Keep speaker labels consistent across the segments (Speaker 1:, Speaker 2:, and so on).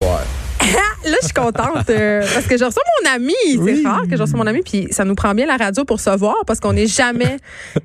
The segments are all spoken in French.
Speaker 1: Là, je suis contente euh, parce que je reçois mon ami. C'est rare que je reçois mon ami, puis ça nous prend bien la radio pour se voir parce qu'on n'est jamais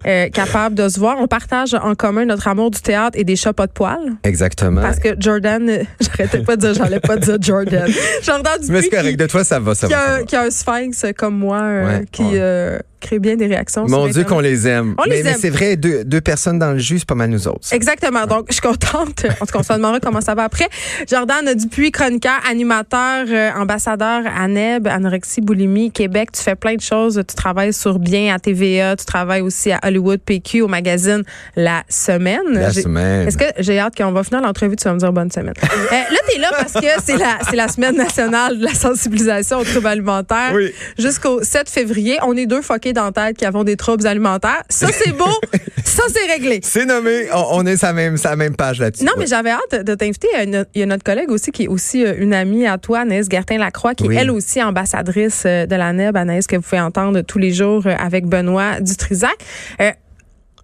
Speaker 1: euh, capable de se voir. On partage en commun notre amour du théâtre et des chats pas de poils.
Speaker 2: Exactement.
Speaker 1: Parce que Jordan, euh, j'arrêtais pas de dire, j'allais pas dire Jordan. Jordan
Speaker 2: Mais
Speaker 1: Dupuis
Speaker 2: c'est correct.
Speaker 1: qui,
Speaker 2: De toi, ça va, ça
Speaker 1: qui
Speaker 2: va. ça
Speaker 1: a,
Speaker 2: va.
Speaker 1: qui a un sphinx comme moi euh,
Speaker 2: Ouais,
Speaker 1: qui
Speaker 2: ouais.
Speaker 1: Crée bien des réactions.
Speaker 2: Mon Dieu qu'on les aime.
Speaker 1: On
Speaker 2: mais
Speaker 1: les
Speaker 2: mais
Speaker 1: aime.
Speaker 2: c'est vrai, deux, deux personnes dans le jus, c'est pas mal nous autres.
Speaker 1: Exactement. Donc, je suis contente. En tout cas, on se demandera comment ça va après. Jordan Dupuis, chroniqueur, animateur, euh, ambassadeur à NEB, anorexie, boulimie, Québec. Tu fais plein de choses. Tu travailles sur Bien à TVA. Tu travailles aussi à Hollywood PQ au magazine La Semaine.
Speaker 2: La
Speaker 1: J'ai-
Speaker 2: semaine.
Speaker 1: Est-ce que j'ai hâte qu'on va finir l'entrevue, tu vas me dire bonne semaine. Euh, là, tu es là parce que c'est la, c'est la semaine nationale de la sensibilisation aux troubles alimentaires.
Speaker 2: Oui.
Speaker 1: Jusqu'au 7 février, on est deux fuckés dans la tête qui avons des troubles alimentaires. Ça, c'est beau. ça, c'est réglé.
Speaker 2: C'est nommé. On, on est sur la même, même page là-dessus.
Speaker 1: Non, mais j'avais hâte de t'inviter. Il y a notre collègue aussi qui est aussi euh, une amie à toi, Anaïs Gertin-Lacroix, qui
Speaker 2: Oui.
Speaker 1: est elle aussi ambassadrice euh, de la NEB, Anaïs, que vous pouvez entendre tous les jours euh, avec Benoît Dutrisac. Euh,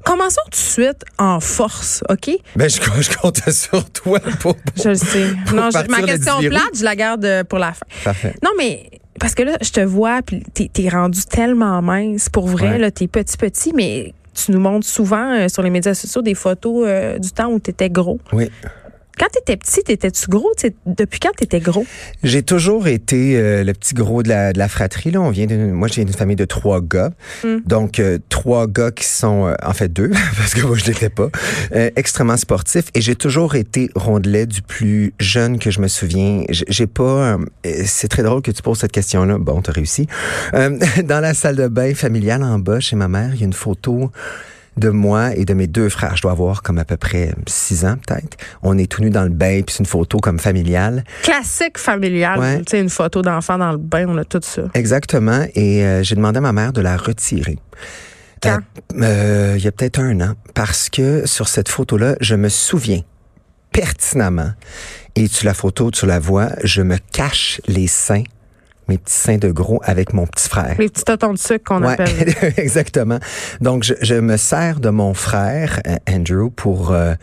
Speaker 1: Commençons tout de suite en force, OK?
Speaker 2: Ben, je, je compte sur toi pour.
Speaker 1: Je le sais.
Speaker 2: Pour
Speaker 1: Non, je- ma question plate, je la garde pour la fin.
Speaker 2: Parfait.
Speaker 1: Non, mais parce que là, je te vois, puis t'es es rendu tellement mince. Pour vrai,
Speaker 2: Ouais.
Speaker 1: là, t'es petit, petit, mais tu nous montres souvent euh, sur les médias sociaux des photos euh, du temps où t'étais gros.
Speaker 2: Oui.
Speaker 1: Quand t'étais petit, t'étais-tu gros? T'sais, depuis quand t'étais gros?
Speaker 2: J'ai toujours été euh, le petit gros de la, de la fratrie. Là. On vient d'une- moi, j'ai une famille de trois gars.
Speaker 1: Mm.
Speaker 2: Donc, euh, trois gars qui sont, euh, en fait, deux, parce que moi, je l'étais pas, euh, extrêmement sportifs. Et j'ai toujours été rondelet du plus jeune que je me souviens. J'ai j'ai pas... euh, c'est très drôle que tu poses cette question-là. Bon, t'as réussi. Euh, dans la salle de bain familiale en bas, chez ma mère, il y a une photo de moi et de mes deux frères. Je dois avoir comme à peu près six ans, peut-être. On est tout nus dans le bain, puis c'est une photo comme familiale.
Speaker 1: Classique familial.
Speaker 2: Ouais.
Speaker 1: Tu sais, une photo d'enfant dans le bain, on a tout ça.
Speaker 2: Exactement. Et euh, j'ai demandé à ma mère de la retirer.
Speaker 1: Quand?
Speaker 2: Euh, euh, il y a peut-être un an. Parce que sur cette photo-là, je me souviens pertinemment, et tu la photo, tu la vois, je me cache les seins, mes petits seins de gros avec mon petit frère.
Speaker 1: Les petits totons de sucre qu'on
Speaker 2: Ouais,
Speaker 1: appelle.
Speaker 2: exactement. Donc, je, je me sers de mon frère, euh, Andrew, pour, euh,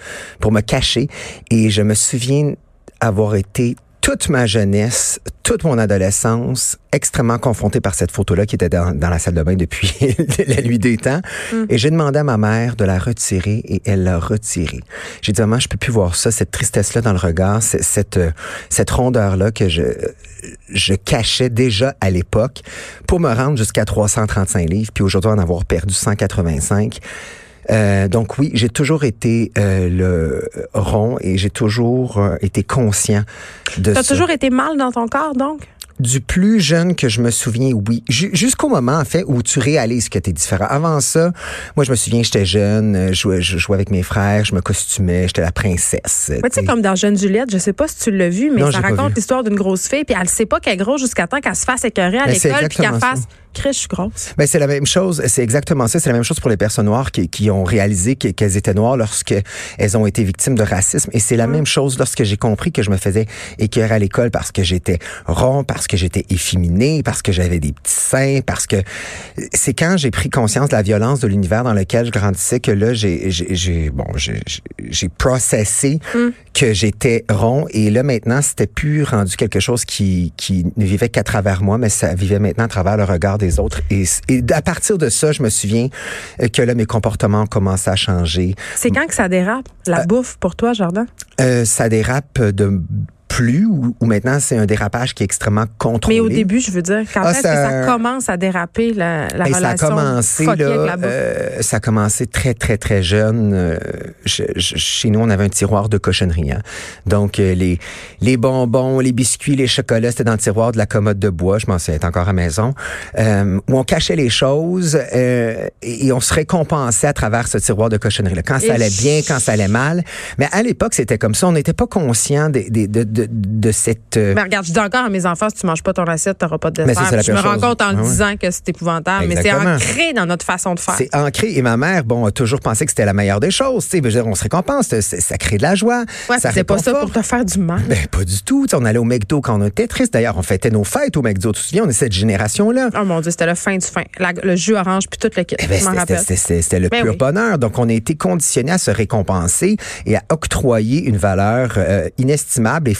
Speaker 2: pour me cacher. Et je me souviens avoir été toute ma jeunesse, toute mon adolescence, extrêmement confronté par cette photo-là qui était dans, dans la salle de bain depuis la nuit des temps. Et j'ai demandé à ma mère de la retirer et elle l'a retirée. J'ai dit, maman, je peux plus voir ça, cette tristesse-là dans le regard, cette, euh, cette rondeur-là que je, je cachais déjà à l'époque pour me rendre jusqu'à 335 livres, puis aujourd'hui en avoir perdu 185. Euh, donc oui, j'ai toujours été euh, le rond et j'ai toujours euh, été conscient de
Speaker 1: T'as
Speaker 2: ça.
Speaker 1: toujours été mal dans ton corps, donc?
Speaker 2: Du plus jeune que je me souviens, oui. Ju- Jusqu'au moment, en fait, où tu réalises que tu es différent. Avant ça, moi, je me souviens, j'étais jeune, euh, je jouais, je jouais avec mes frères, je me costumais, j'étais la princesse.
Speaker 1: Ouais, tu sais, comme dans Jeune Juliette, je sais pas si tu l'as vu, mais
Speaker 2: Non,
Speaker 1: ça raconte l'histoire d'une grosse fille, puis elle sait pas qu'elle est grosse jusqu'à temps qu'elle se fasse écœurer à
Speaker 2: Ben,
Speaker 1: l'école, puis qu'elle fasse Chris, je suis grosse.
Speaker 2: Ben, c'est la même chose, c'est exactement ça. C'est la même chose pour les personnes noires qui, qui ont réalisé que- qu'elles étaient noires lorsque elles ont été victimes de racisme. Et c'est la même chose lorsque j'ai compris que je me faisais écœurer à l'école parce que j'étais rond, parce que j'étais efféminé, parce que j'avais des petits seins, parce que c'est quand j'ai pris conscience de la violence de l'univers dans lequel je grandissais que là, j'ai, j'ai, bon, j'ai, processé que j'étais rond et là maintenant, c'était plus rendu quelque chose qui, qui ne vivait qu'à travers moi, mais ça vivait maintenant à travers le regard des autres. Et, et à partir de ça, je me souviens euh, que là, mes comportements ont commencé à changer.
Speaker 1: C'est quand que ça dérape, la bouffe pour toi, Jordan?
Speaker 2: Euh, ça dérape de plus ou, ou maintenant c'est un dérapage qui est extrêmement contrôlé?
Speaker 1: Mais au début, je veux dire, quand
Speaker 2: Ah,
Speaker 1: est-ce
Speaker 2: ça-
Speaker 1: que ça commence à déraper la, la
Speaker 2: ça a
Speaker 1: relation
Speaker 2: commencé
Speaker 1: fuckée avec la
Speaker 2: là, euh, ça a commencé très très très jeune. Euh, je- je- chez nous, on avait un tiroir de cochonnerie. hein. Donc euh, les les bonbons, les biscuits, les chocolats, c'était dans le tiroir de la commode de bois. Je m'en souviens, encore à maison euh, où on cachait les choses euh, et, on se récompensait à travers ce tiroir de cochonnerie. Là. Quand ça allait bien, quand ça allait mal. Mais à l'époque, c'était comme ça. On n'était pas conscient des, des- de, de, de cette... euh,
Speaker 1: Mais regarde, je dis encore à mes enfants, si tu manges pas ton assiette, tu n'auras pas de
Speaker 2: ça,
Speaker 1: dessert.
Speaker 2: c'est la
Speaker 1: je me rends
Speaker 2: chose.
Speaker 1: compte en
Speaker 2: Ah ouais.
Speaker 1: disant que c'est épouvantable, mais c'est ancré dans notre façon de faire.
Speaker 2: C'est ancré et ma mère, bon, a toujours pensé que c'était la meilleure des choses. Tu sais, on se récompense, ça crée de la joie.
Speaker 1: Ouais,
Speaker 2: ça
Speaker 1: c'est pas ça pour te faire du mal.
Speaker 2: Ben, pas du tout. On allait au McDo quand on était triste. D'ailleurs, on fêtait nos fêtes au McDo. Tu te souviens, on est cette génération-là.
Speaker 1: Oh mon Dieu, c'était le fin du fin. La- le jus orange puis tout le kit.
Speaker 2: Eh ben, c'était- le
Speaker 1: Ben
Speaker 2: pur
Speaker 1: oui.
Speaker 2: bonheur. Donc, on a été conditionnés à se récompenser et à octroyer une valeur euh, inestimable et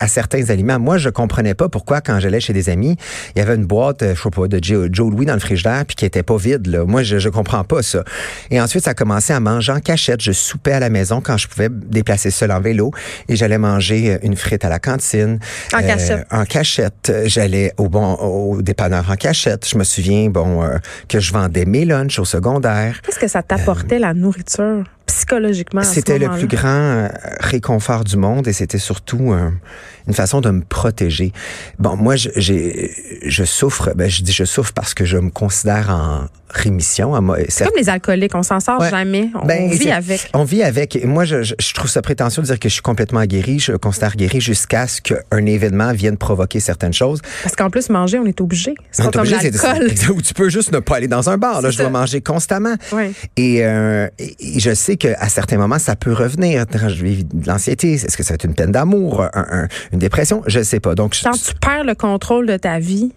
Speaker 2: à certains aliments. Moi, je comprenais pas pourquoi, quand j'allais chez des amis, il y avait une boîte, euh, je sais pas, de Joe, Joe Louis dans le frigidaire puis qui était pas vide. Là. Moi, je, je comprends pas ça. Et ensuite, ça a commencé à manger en cachette. Je soupais à la maison quand je pouvais déplacer seul en vélo et j'allais manger euh, une frite à la cantine.
Speaker 1: En cachette.
Speaker 2: En cachette. J'allais au bon au dépanneur en cachette. Je me souviens, bon, euh, que je vendais mes lunchs au secondaire.
Speaker 1: Qu'est-ce que ça t'apportait, la nourriture, psychologiquement?
Speaker 2: C'était le
Speaker 1: moment-là?
Speaker 2: plus grand euh, réconfort du monde et c'était surtout une façon de me protéger. Bon, moi, je, j'ai, je souffre, ben, je dis je souffre parce que je me considère en rémission.
Speaker 1: C'est comme les alcooliques, on s'en sort
Speaker 2: Ouais.
Speaker 1: jamais. On
Speaker 2: Ben,
Speaker 1: vit avec.
Speaker 2: On vit avec. Et Moi, je, je, trouve ça prétentieux de dire que je suis complètement guéri. Je considère guéri jusqu'à ce qu'un événement vienne provoquer certaines choses.
Speaker 1: Parce qu'en plus, manger, on est obligé. C'est
Speaker 2: On
Speaker 1: pas
Speaker 2: est
Speaker 1: comme
Speaker 2: obligé, c'est-
Speaker 1: l'alcool.
Speaker 2: Ou tu peux juste ne pas aller dans un bar. Là, je dois manger constamment.
Speaker 1: Ouais.
Speaker 2: Et, euh, et- je sais qu'à certains moments, ça peut revenir. Je vis de l'anxiété, est-ce que ça va être une peine d'amour, un- un- une dépression? Je sais pas. Donc, je-
Speaker 1: tu perds le contrôle de ta vie,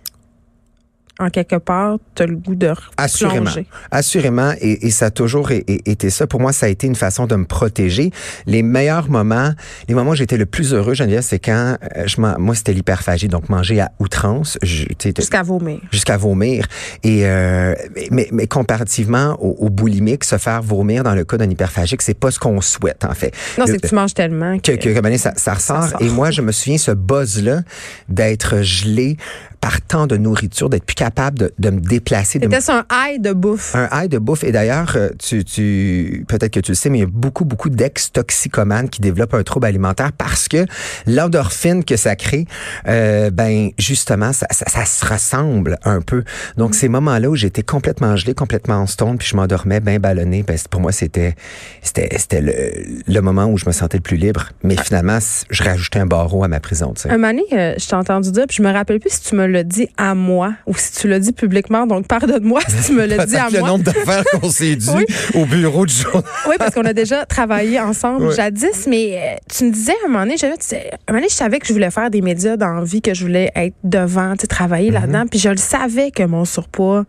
Speaker 1: en quelque part, tu as le goût de
Speaker 2: Assurément.
Speaker 1: replonger.
Speaker 2: Assurément, et, et ça a toujours été ça. Pour moi, ça a été une façon de me protéger. Les meilleurs moments, les moments où j'étais le plus heureux, Geneviève, c'est quand euh, je moi, c'était l'hyperphagie, donc manger à outrance,
Speaker 1: Jusqu'à vomir.
Speaker 2: jusqu'à vomir. Et euh, mais, mais comparativement au, au boulimique, se faire vomir dans le cas d'un hyperphagique, c'est pas ce qu'on souhaite en fait.
Speaker 1: Non, c'est que tu manges tellement que...
Speaker 2: que, que, année, ça, ça ressort.
Speaker 1: sort.
Speaker 2: Et moi, je me souviens ce buzz-là d'être gelé par tant de nourriture, d'être plus capable de, de me déplacer, me
Speaker 1: C'était un high de bouffe?
Speaker 2: un high de bouffe. Et d'ailleurs, euh, tu, tu, peut-être que tu le sais, mais il y a beaucoup, beaucoup d'ex-toxicomanes qui développent un trouble alimentaire parce que l'endorphine que ça crée, euh, ben justement, ça, ça, ça se ressemble un peu. Donc, ces moments-là où j'étais complètement gelé, complètement en stone, puis je m'endormais bien ballonné, ben, pour moi, c'était c'était c'était le, le moment où je me sentais le plus libre. Mais finalement, c- je rajoutais un barreau à ma prison, tu sais.
Speaker 1: Un moment donné, euh, je t'ai entendu dire, puis je me rappelle plus si tu me l'as dit à moi ou si tu l'as dit publiquement, donc pardonne-moi si tu me l'as dit à
Speaker 2: Peut-être le
Speaker 1: moi.
Speaker 2: nombre d'affaires qu'on s'est dit
Speaker 1: Oui.
Speaker 2: au bureau du journal.
Speaker 1: Oui, parce qu'on a déjà travaillé ensemble jadis, mais euh, tu me disais à un moment donné, j'avais- tu un moment donné, je savais que je voulais faire des médias dans la vie, que je voulais être devant, tu sais, travailler
Speaker 2: Mm-hmm.
Speaker 1: là-dedans, puis je le savais que mon surpoids,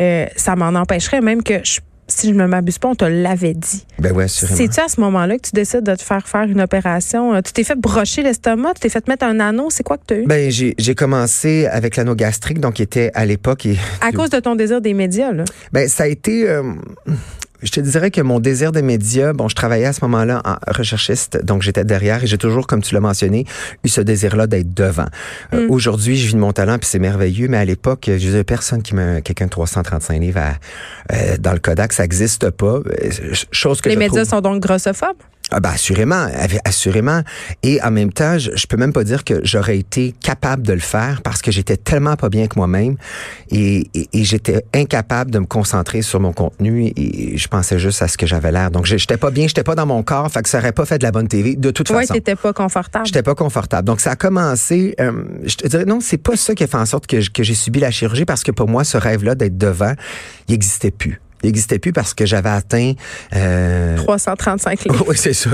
Speaker 1: euh, ça m'en empêcherait, même que je- si je ne m'abuse pas, on te l'avait dit.
Speaker 2: Ben ouais.
Speaker 1: C'est-tu à ce moment-là que tu décides de te faire faire une opération? Euh, Tu t'es fait brocher l'estomac, tu t'es fait mettre un anneau, c'est quoi que tu as eu?
Speaker 2: Ben, j'ai j'ai commencé avec l'anneau gastrique, donc qui était à l'époque. et-
Speaker 1: à cause de ton désir des médias, là.
Speaker 2: Ben, ça a été. euh, je te dirais que mon désir des médias, bon, je travaillais à ce moment-là en recherchiste, donc j'étais derrière et j'ai toujours, comme tu l'as mentionné, eu ce désir-là d'être devant. Euh,
Speaker 1: Mm.
Speaker 2: Aujourd'hui, je vis de mon talent puis c'est merveilleux, mais à l'époque, je disais personne qui me, quelqu'un de 335 livres à- euh, dans le Kodak, ça n'existe pas. Euh, Chose que
Speaker 1: Les
Speaker 2: je
Speaker 1: médias
Speaker 2: trouve-
Speaker 1: sont donc grossophobes?
Speaker 2: Ah ben assurément, assurément. Et en même temps, je, je peux même pas dire que j'aurais été capable de le faire parce que j'étais tellement pas bien que moi-même et, et- et j'étais incapable de me concentrer sur mon contenu et je pensais juste à ce que j'avais l'air. Donc j'étais pas bien, j'étais pas dans mon corps, fait que ça aurait pas fait de la bonne TV de toute
Speaker 1: Oui,
Speaker 2: façon.
Speaker 1: t'étais pas confortable.
Speaker 2: J'étais pas confortable. Donc, ça a commencé. euh, je te dirais, non, c'est pas ça qui a fait en sorte que, j'ai subi la chirurgie parce que pour moi, ce rêve-là d'être devant, il existait plus. Il existait plus parce que j'avais atteint. Euh,
Speaker 1: 335 livres.
Speaker 2: oui, c'est ça,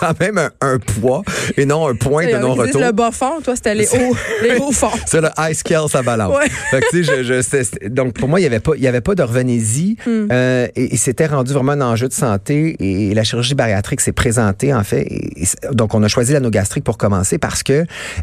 Speaker 2: quand même un, un poids et non un point de non-retour.
Speaker 1: le bas fond, toi, c'était les hauts, les hauts fonds.
Speaker 2: C'est le high scale, ça balance.
Speaker 1: Ouais.
Speaker 2: Fait que, tu sais, je, je- c'était- c'était- donc, pour moi, il n'y avait pas, il y avait pas de revenez-y.
Speaker 1: Hmm.
Speaker 2: Euh, et, et c'était rendu vraiment un enjeu de santé. Et la chirurgie bariatrique s'est présentée, en fait. Et- donc, on a choisi l'anogastrique pour commencer parce que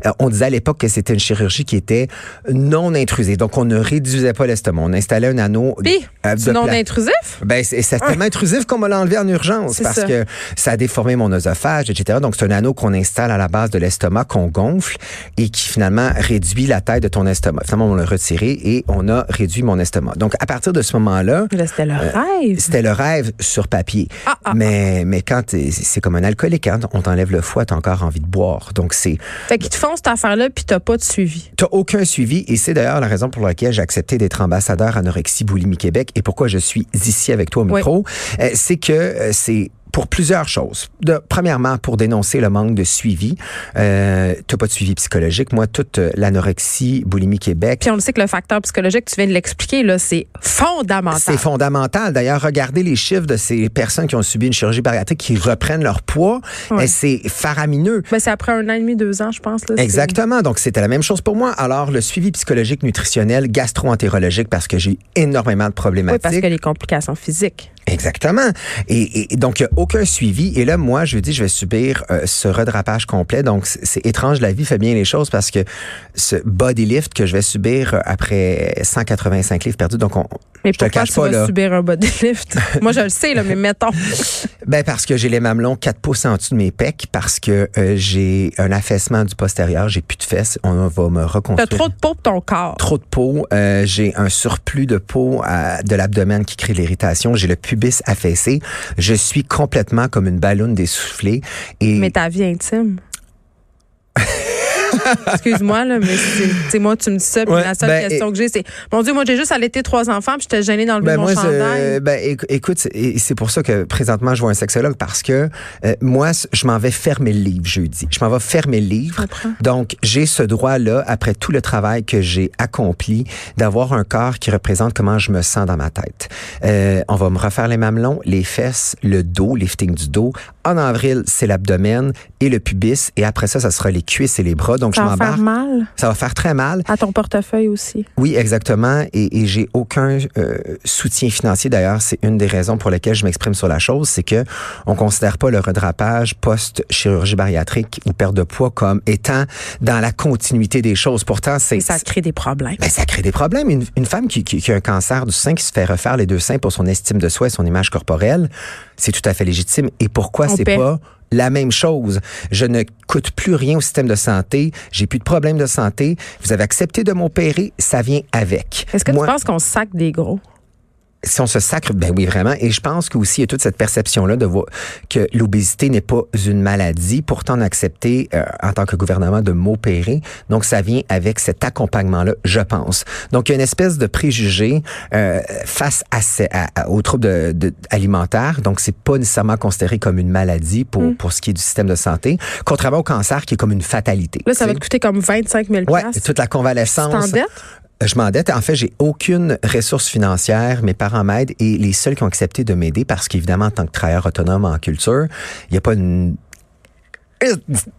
Speaker 2: euh, on disait à l'époque que c'était une chirurgie qui était non intrusive. Donc, on ne réduisait pas l'estomac. On installait un anneau.
Speaker 1: Puis,
Speaker 2: euh, de
Speaker 1: non
Speaker 2: pla-
Speaker 1: intrusif?
Speaker 2: ben, c'est tellement intrusif qu'on m'a l'enlevé en urgence parce
Speaker 1: ça.
Speaker 2: que ça a déformé mon oesophage, etc. Donc, c'est un anneau qu'on installe à la base de l'estomac, qu'on gonfle et qui finalement réduit la taille de ton estomac. Finalement, on l'a retiré et on a réduit mon estomac. Donc, à partir de ce moment-là,
Speaker 1: Là, C'était le rêve.
Speaker 2: c'était le rêve sur papier.
Speaker 1: Ah, ah,
Speaker 2: mais, mais quand c'est comme un alcoolique, hein, on t'enlève le foie, t'as encore envie de boire. Donc, c'est,
Speaker 1: Fait qu'ils te font cette affaire-là, puis t'as pas de suivi.
Speaker 2: T'as aucun suivi et c'est d'ailleurs la raison pour laquelle j'ai accepté d'être ambassadeur anorexie boulimie Québec et pourquoi je suis ici avec toi au micro, Euh, c'est que euh, c'est pour plusieurs choses. De, premièrement, pour dénoncer le manque de suivi. Euh, tu pas de suivi psychologique. Moi, toute euh, l'anorexie, boulimie Québec.
Speaker 1: Puis on le sait que le facteur psychologique, tu viens de l'expliquer, là, c'est fondamental.
Speaker 2: C'est fondamental. D'ailleurs, regardez les chiffres de ces personnes qui ont subi une chirurgie bariatrique qui reprennent leur poids. Ouais. C'est faramineux.
Speaker 1: Ben, c'est après un an et demi, deux ans, je pense. Là,
Speaker 2: Exactement. Donc, c'était la même chose pour moi. Alors, le suivi psychologique, nutritionnel, gastro-entérologique, parce que j'ai énormément de problématiques.
Speaker 1: Oui, parce que les complications physiques.
Speaker 2: Exactement. Et, et donc, il aucun suivi. Et là, moi, je dis, je vais subir euh, ce redrapage complet. Donc, c'est étrange. La vie fait bien les choses parce que ce body lift que je vais subir après 185 livres perdus, donc on,
Speaker 1: mais
Speaker 2: je
Speaker 1: pourquoi tu
Speaker 2: pas,
Speaker 1: vas
Speaker 2: là.
Speaker 1: subir un body lift? Moi, je le sais, là, mais mettons.
Speaker 2: Ben, parce que j'ai les mamelons 4 pouces en dessous de mes pecs, parce que euh, j'ai un affaissement du postérieur, j'ai plus de fesses. On va me
Speaker 1: T'as
Speaker 2: reconstruire.
Speaker 1: trop de peau pour ton corps.
Speaker 2: Trop de peau. Euh, j'ai un surplus de peau à- de l'abdomen qui crée l'irritation. J'ai le pubis affaissé. Je suis complètement comme une ballonne d'essoufflé. Et
Speaker 1: Mais ta vie intime. Excuse-moi, là, mais c'est, moi, tu me dis ça, puis
Speaker 2: Ouais,
Speaker 1: la seule
Speaker 2: ben,
Speaker 1: question que j'ai, c'est, mon Dieu, moi, j'ai juste allaité trois enfants, puis j'étais gênée d'enlever
Speaker 2: Ben
Speaker 1: mon
Speaker 2: moi,
Speaker 1: chandail.
Speaker 2: ben éc- écoute, c'est- pour ça que présentement je vois un sexologue parce que euh, moi, je m'en vais fermer le livre jeudi. Je m'en vais fermer le livre. Donc j'ai ce droit-là après tout le travail que j'ai accompli d'avoir un corps qui représente comment je me sens dans ma tête. Euh, on va me refaire les mamelons, les fesses, le dos, lifting du dos. En avril, c'est l'abdomen et le pubis, et après ça, ça sera les cuisses et les bras. Donc
Speaker 1: Ça
Speaker 2: je
Speaker 1: va faire mal?
Speaker 2: Ça va faire très mal.
Speaker 1: à ton portefeuille aussi.
Speaker 2: Oui, exactement. Et, et j'ai aucun euh, soutien financier. D'ailleurs, c'est une des raisons pour lesquelles je m'exprime sur la chose, c'est que on considère pas le redrapage post-chirurgie bariatrique ou perte de poids comme étant dans la continuité des choses. Pourtant, c'est
Speaker 1: ça crée des problèmes.
Speaker 2: ben, ça crée des problèmes. Une, une femme qui, qui- qui a un cancer du sein, qui se fait refaire les deux seins pour son estime de soi et son image corporelle, c'est tout à fait légitime. Et pourquoi c'est pas la même chose? Je ne coûte plus rien au système de santé. J'ai plus de problème de santé. Vous avez accepté de m'opérer. Ça vient avec.
Speaker 1: Est-ce que
Speaker 2: Moi,
Speaker 1: tu penses qu'on sac des gros?
Speaker 2: Si on se sacre, ben oui, vraiment. Et je pense qu'aussi, il y a toute cette perception-là de voir que l'obésité n'est pas une maladie. Pourtant, on a accepté, euh, en tant que gouvernement, de m'opérer. Donc, ça vient avec cet accompagnement-là, je pense. Donc, il y a une espèce de préjugé euh, face à, à- à- aux troubles de, de- alimentaires. Donc, c'est pas nécessairement considéré comme une maladie pour,
Speaker 1: Mm.
Speaker 2: pour ce qui est du système de santé, contrairement au cancer qui est comme une fatalité.
Speaker 1: Là, ça va te coûter comme 25 000
Speaker 2: Ouais, toute la convalescence. Euh, Je m'endette. En fait, j'ai aucune ressource financière. Mes parents m'aident et les seuls qui ont accepté de m'aider, parce qu'évidemment, en tant que travailleur autonome en culture, il n'y a pas une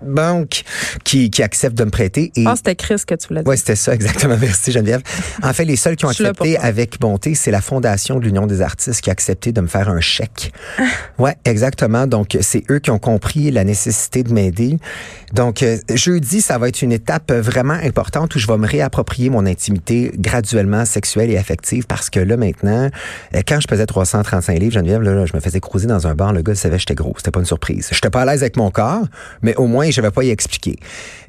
Speaker 2: banque qui, qui accepte de me prêter. Et
Speaker 1: Ah, c'était Chris que tu voulais dire.
Speaker 2: oui, c'était ça, exactement. Merci, Geneviève. En fait, les seuls qui ont accepté avec bonté, c'est la Fondation de l'Union des artistes qui a accepté de me faire un chèque.
Speaker 1: Ah.
Speaker 2: ouais, exactement. Donc, c'est eux qui ont compris la nécessité de m'aider. Donc, euh, jeudi, ça va être une étape vraiment importante où je vais me réapproprier mon intimité graduellement sexuelle et affective parce que là, maintenant, euh, quand je pesais 335 livres, Geneviève, là, là, je me faisais cruiser dans un bar, le gars savait que j'étais gros. C'était pas une surprise. J'étais pas à l'aise avec mon corps, mais au moins, je vais pas y expliquer.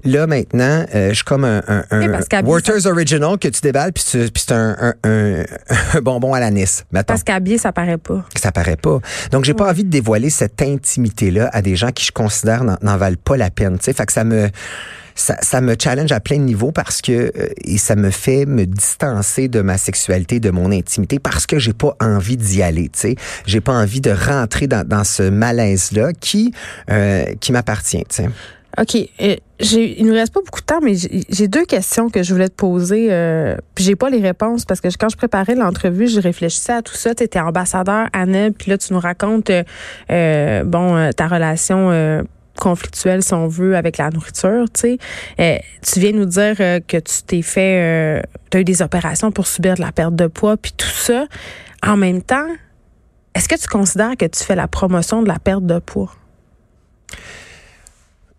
Speaker 2: Là, maintenant, euh, je suis comme un, un, un Werther's Original que tu déballes, puis c'est un, un, bonbon à l'anis. Mettons.
Speaker 1: Parce qu'habillé, ça paraît pas.
Speaker 2: Ça paraît pas. Donc, j'ai pas envie de dévoiler cette intimité-là à des gens qui je considère n'en, valent pas la peine. Tu sais, fait que ça me ça, ça me challenge à plein de niveaux parce que euh, et ça me fait me distancer de ma sexualité, de mon intimité parce que j'ai pas envie d'y aller. Tu sais, j'ai pas envie de rentrer dans, dans ce malaise-là qui euh, qui m'appartient. Tu sais.
Speaker 1: OK. euh, il nous reste pas beaucoup de temps, mais j'ai, deux questions que je voulais te poser. Euh, puis j'ai pas les réponses parce que quand je préparais l'entrevue, je réfléchissais à tout ça. Tu étais ambassadeur NEB, puis là, tu nous racontes, euh, euh, bon, euh, ta relation euh, conflictuelle, si on veut, avec la nourriture, tu sais. Euh, tu viens nous dire euh, que tu t'es fait... tu as eu des opérations pour subir de la perte de poids, puis tout ça. En même temps, est-ce que tu considères que tu fais la promotion de la perte de poids?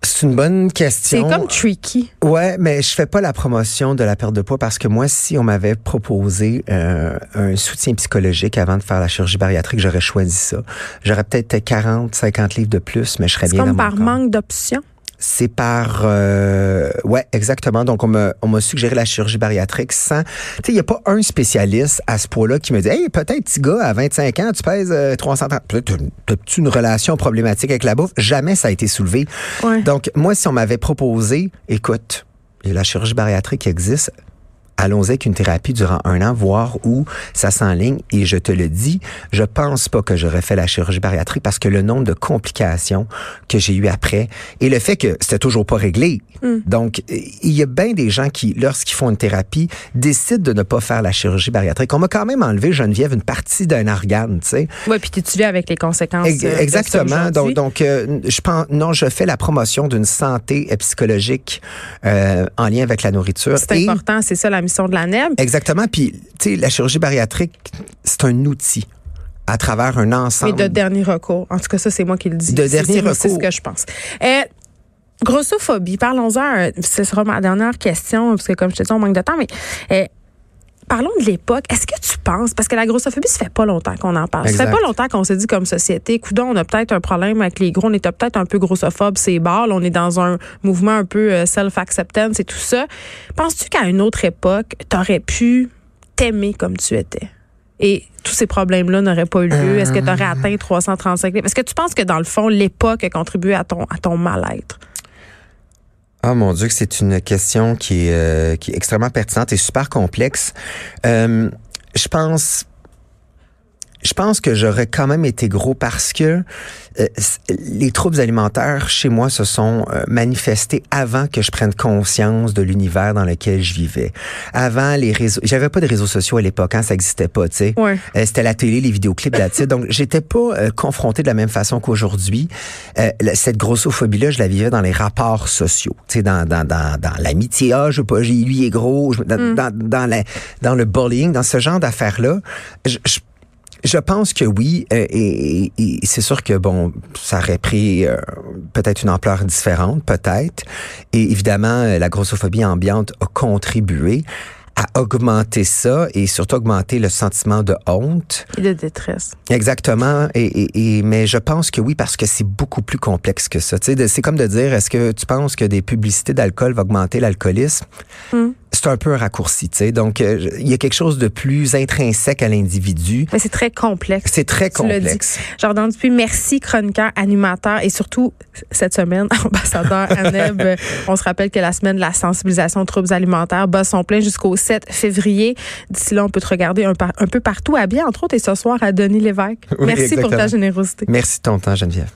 Speaker 2: C'est une bonne
Speaker 1: C'est
Speaker 2: question.
Speaker 1: comme tricky.
Speaker 2: Ouais, mais je fais pas la promotion de la perte de poids parce que moi, si on m'avait proposé euh, un soutien psychologique avant de faire la chirurgie bariatrique, j'aurais choisi ça. J'aurais peut-être 40, 50 livres de plus, mais je serais
Speaker 1: C'est
Speaker 2: bien
Speaker 1: comme
Speaker 2: dans mon
Speaker 1: par
Speaker 2: corps.
Speaker 1: manque d'options.
Speaker 2: C'est par euh, ouais exactement. Donc on m'a on m'a suggéré la chirurgie bariatrique sans. Tu sais il y a pas un spécialiste à ce point-là qui me dit hey peut-être petit gars à 25 ans tu pèses euh, 330 peut-être t'as-tu une relation problématique avec la bouffe? Jamais ça a été soulevé.
Speaker 1: Ouais.
Speaker 2: Donc moi si on m'avait proposé écoute la chirurgie bariatrique existe allons-y avec une thérapie durant un an, voir où ça s'enligne. Et je te le dis, je pense pas que j'aurais fait la chirurgie bariatrique parce que le nombre de complications que j'ai eu après et le fait que c'était toujours pas réglé. Mm. Donc, il y a bien des gens qui, lorsqu'ils font une thérapie, décident de ne pas faire la chirurgie bariatrique. On m'a quand même enlevé, Geneviève, une partie d'un organe, tu sais.
Speaker 1: Oui, puis tu viens avec les conséquences.
Speaker 2: Euh, exactement. donc, donc euh, je pense, non, je fais la promotion d'une santé psychologique euh, en lien avec la nourriture.
Speaker 1: C'est important, c'est ça la de la NEB.
Speaker 2: Exactement. Puis, tu sais, la chirurgie bariatrique, c'est un outil à travers un ensemble.
Speaker 1: Mais de dernier recours. En tout cas, ça, c'est moi qui le dis.
Speaker 2: De dernier recours.
Speaker 1: C'est ce que je pense. Euh, grossophobie, parlons-en. Ce sera ma dernière question, parce que comme je te dis, on manque de temps, mais euh, parlons de l'époque. Est-ce que tu penses, parce que la grossophobie, ça fait pas longtemps qu'on en parle. Ça fait pas longtemps qu'on s'est dit comme société, coudon, on a peut-être un problème avec les gros, on était peut-être un peu grossophobes, c'est barre, on est dans un mouvement un peu euh, self-acceptance et tout ça. Penses-tu qu'à une autre époque, tu aurais pu t'aimer comme tu étais? et tous ces problèmes-là n'auraient pas eu lieu? Est-ce que tu aurais euh. atteint 335 livres? Est-ce que tu penses que dans le fond, l'époque a contribué à ton, à ton mal-être?
Speaker 2: Ah mon Dieu, que c'est une question qui est, euh, qui est extrêmement pertinente et super complexe. Euh, je pense je pense que j'aurais quand même été gros parce que euh, les troubles alimentaires chez moi se sont euh, manifestés avant que je prenne conscience de l'univers dans lequel je vivais. Avant les réseaux, j'avais pas de réseaux sociaux à l'époque, hein, ça existait pas, tu sais.
Speaker 1: Ouais.
Speaker 2: Euh, c'était la télé, les vidéoclips là Donc j'étais pas confronté de la même façon qu'aujourd'hui. cette grossophobie là, je la vivais dans les rapports sociaux, tu sais dans dans dans, dans l'amitié, ah, je pas, j'ai lui est gros, dans, mm. dans dans, la, dans le bullying, dans ce genre d'affaires là. je je pense que oui, euh, et, c'est sûr que bon, ça aurait pris euh, peut-être une ampleur différente, peut-être. Et évidemment, euh, la grossophobie ambiante a contribué à augmenter ça et surtout augmenter le sentiment de honte
Speaker 1: et de détresse.
Speaker 2: Exactement. Et, et, mais je pense que oui parce que c'est beaucoup plus complexe que ça. C'est comme de dire est-ce que tu penses que des publicités d'alcool vont augmenter l'alcoolisme? Hmm c'est un peu un raccourci, tu sais. Donc, euh, il y a quelque chose de plus intrinsèque à l'individu.
Speaker 1: Mais c'est très complexe.
Speaker 2: C'est très complexe.
Speaker 1: Jordan Dupuis, merci, chroniqueur, animateur et surtout, cette semaine, ambassadeur ANEB. on se rappelle que la semaine de la sensibilisation aux troubles alimentaires bat son plein jusqu'au 7 février. D'ici là, on peut te regarder un, peu partout à bien, entre autres, et ce soir à Denis Lévesque. merci pour ta générosité.
Speaker 2: Merci de ton temps, Geneviève.